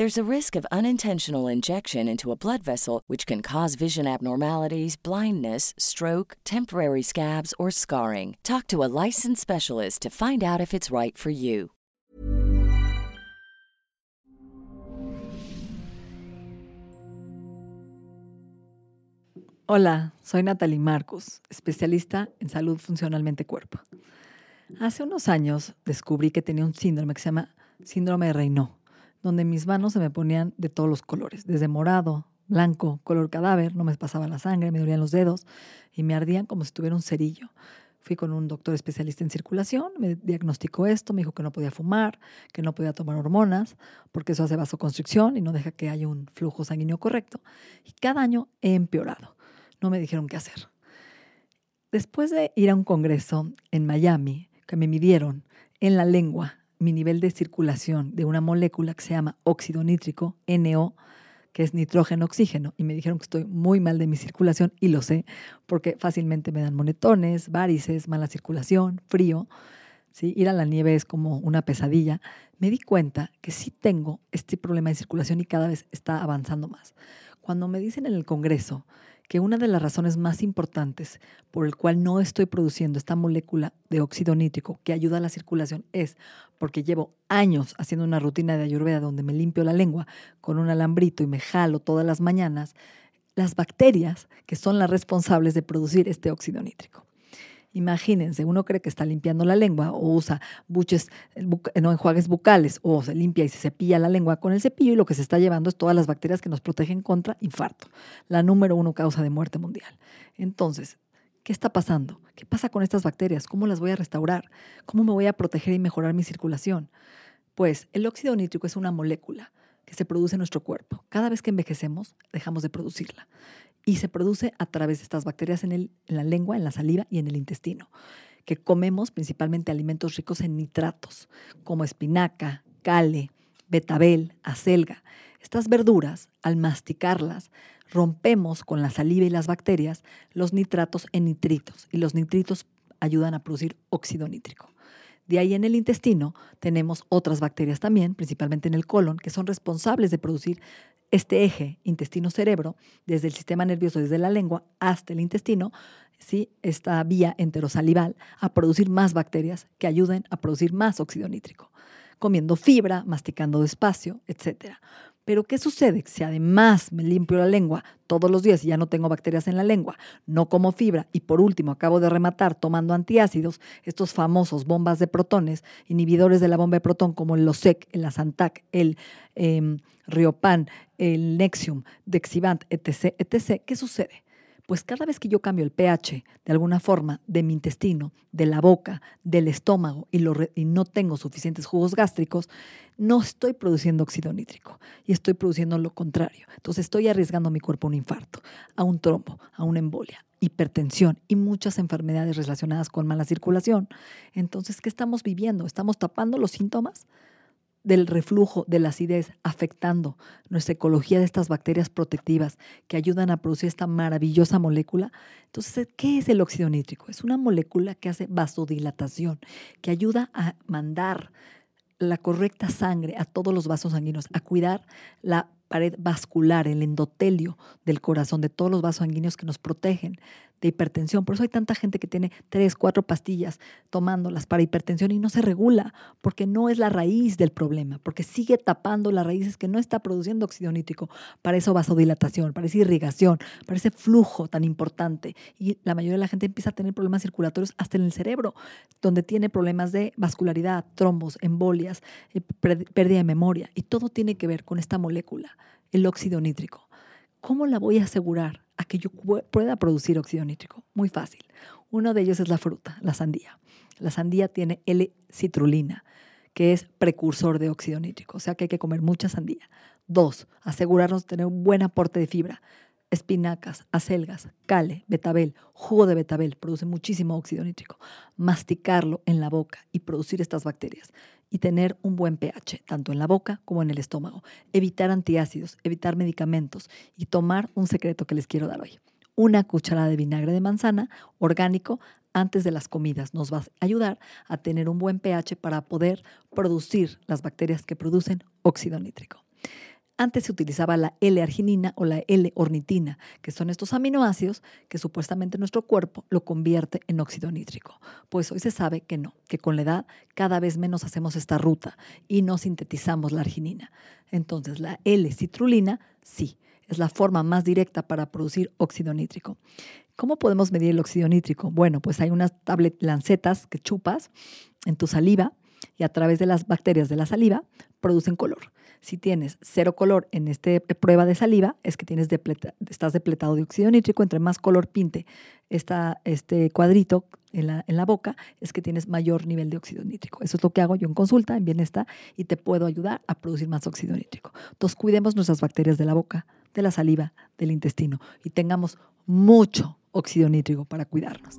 There's a risk of unintentional injection into a blood vessel, which can cause vision abnormalities, blindness, stroke, temporary scabs, or scarring. Talk to a licensed specialist to find out if it's right for you. Hola, soy Natalie Marcos, especialista en salud funcionalmente cuerpo. Hace unos años descubrí que tenía un síndrome que se llama síndrome de Raynaud, donde mis manos se me ponían de todos los colores, desde morado, blanco, color cadáver, no me pasaba la sangre, me dolían los dedos y me ardían como si tuviera un cerillo. Fui con un doctor especialista en circulación, me diagnosticó esto, me dijo que no podía fumar, que no podía tomar hormonas, porque eso hace vasoconstricción y no deja que haya un flujo sanguíneo correcto. Y cada año he empeorado no me dijeron qué hacer. Después de ir a un congreso en Miami, que me midieron en la lengua mi nivel de circulación de una molécula que se llama óxido nítrico, NO, que es nitrógeno oxígeno, y me dijeron que estoy muy mal de mi circulación, y lo sé, porque fácilmente me dan monetones, varices, mala circulación, frío. ¿sí? Ir a la nieve es como una pesadilla. Me di cuenta que sí tengo este problema de circulación y cada vez está avanzando más. Cuando me dicen en el Congreso que una de las razones más importantes por el cual no estoy produciendo esta molécula de óxido nítrico que ayuda a la circulación es porque llevo años haciendo una rutina de ayurveda donde me limpio la lengua con un alambrito y me jalo todas las mañanas, las bacterias que son las responsables de producir este óxido nítrico. Imagínense, uno cree que está limpiando la lengua o usa buches, no enjuagues bucales o se limpia y se cepilla la lengua con el cepillo y lo que se está llevando es todas las bacterias que nos protegen contra infarto, la número uno causa de muerte mundial. Entonces, ¿qué está pasando? ¿Qué pasa con estas bacterias? ¿Cómo las voy a restaurar? ¿Cómo me voy a proteger y mejorar mi circulación? Pues el óxido nítrico es una molécula que se produce en nuestro cuerpo. Cada vez que envejecemos, dejamos de producirla y se produce a través de estas bacterias en, el, en la lengua, en la saliva y en el intestino, que comemos principalmente alimentos ricos en nitratos, como espinaca, cale, betabel, acelga. Estas verduras, al masticarlas, rompemos con la saliva y las bacterias los nitratos en nitritos y los nitritos ayudan a producir óxido nítrico. De ahí en el intestino tenemos otras bacterias también, principalmente en el colon, que son responsables de producir este eje intestino-cerebro, desde el sistema nervioso, desde la lengua hasta el intestino, ¿sí? esta vía enterosalival, a producir más bacterias que ayuden a producir más óxido nítrico, comiendo fibra, masticando despacio, etc. Pero ¿qué sucede? Si además me limpio la lengua todos los días y ya no tengo bacterias en la lengua, no como fibra y por último acabo de rematar tomando antiácidos, estos famosos bombas de protones, inhibidores de la bomba de protón como el Losec, el Asantac, el eh, Riopan, el Nexium, Dexivant, etc., etc., ¿qué sucede? Pues cada vez que yo cambio el pH de alguna forma de mi intestino, de la boca, del estómago y, no tengo suficientes jugos gástricos, no estoy produciendo óxido nítrico y estoy produciendo lo contrario. Entonces estoy arriesgando a mi cuerpo a un infarto, a un trombo, a una embolia, hipertensión y muchas enfermedades relacionadas con mala circulación. Entonces, ¿qué estamos viviendo? ¿Estamos tapando los síntomas? Del reflujo, de la acidez, afectando nuestra ecología de estas bacterias protectivas que ayudan a producir esta maravillosa molécula. Entonces, ¿qué es el óxido nítrico? Es una molécula que hace vasodilatación, que ayuda a mandar la correcta sangre a todos los vasos sanguíneos, a cuidar la pared vascular, el endotelio del corazón, de todos los vasos sanguíneos que nos protegen de hipertensión. Por eso hay tanta gente que tiene tres, cuatro pastillas tomándolas para hipertensión y no se regula, porque no es la raíz del problema, porque sigue tapando las raíces que no está produciendo óxido nítrico para esa vasodilatación, para esa irrigación, para ese flujo tan importante. Y la mayoría de la gente empieza a tener problemas circulatorios hasta en el cerebro, donde tiene problemas de vascularidad, trombos, embolias, eh, pérdida de memoria. Y todo tiene que ver con esta molécula, el óxido nítrico. ¿Cómo la voy a asegurar a que yo pueda producir óxido nítrico? Muy fácil. Uno de ellos es la fruta, la sandía. La sandía tiene L-citrulina, que es precursor de óxido nítrico, o sea que hay que comer mucha sandía. Dos, asegurarnos de tener un buen aporte de fibra. Espinacas, acelgas, cale, betabel, jugo de betabel produce muchísimo óxido nítrico. Masticarlo en la boca y producir estas bacterias y tener un buen pH, tanto en la boca como en el estómago. Evitar antiácidos, evitar medicamentos y tomar un secreto que les quiero dar hoy. Una cucharada de vinagre de manzana orgánico antes de las comidas nos va a ayudar a tener un buen pH para poder producir las bacterias que producen óxido nítrico. Antes se utilizaba la L-arginina o la L-ornitina, que son estos aminoácidos que supuestamente nuestro cuerpo lo convierte en óxido nítrico. Pues hoy se sabe que no, que con la edad cada vez menos hacemos esta ruta y no sintetizamos la arginina. Entonces la L-citrulina sí, es la forma más directa para producir óxido nítrico. ¿Cómo podemos medir el óxido nítrico? Bueno, pues hay unas tablet lancetas que chupas en tu saliva y a través de las bacterias de la saliva producen color. Si tienes cero color en esta prueba de saliva, es que tienes estás depletado de óxido nítrico. Entre más color pinte este cuadrito en la, en la, boca, es que tienes mayor nivel de óxido nítrico. Eso es lo que hago yo en consulta, en bienestar, y te puedo ayudar a producir más óxido nítrico. Entonces, cuidemos nuestras bacterias de la boca, de la saliva, del intestino, y tengamos mucho óxido nítrico para cuidarnos.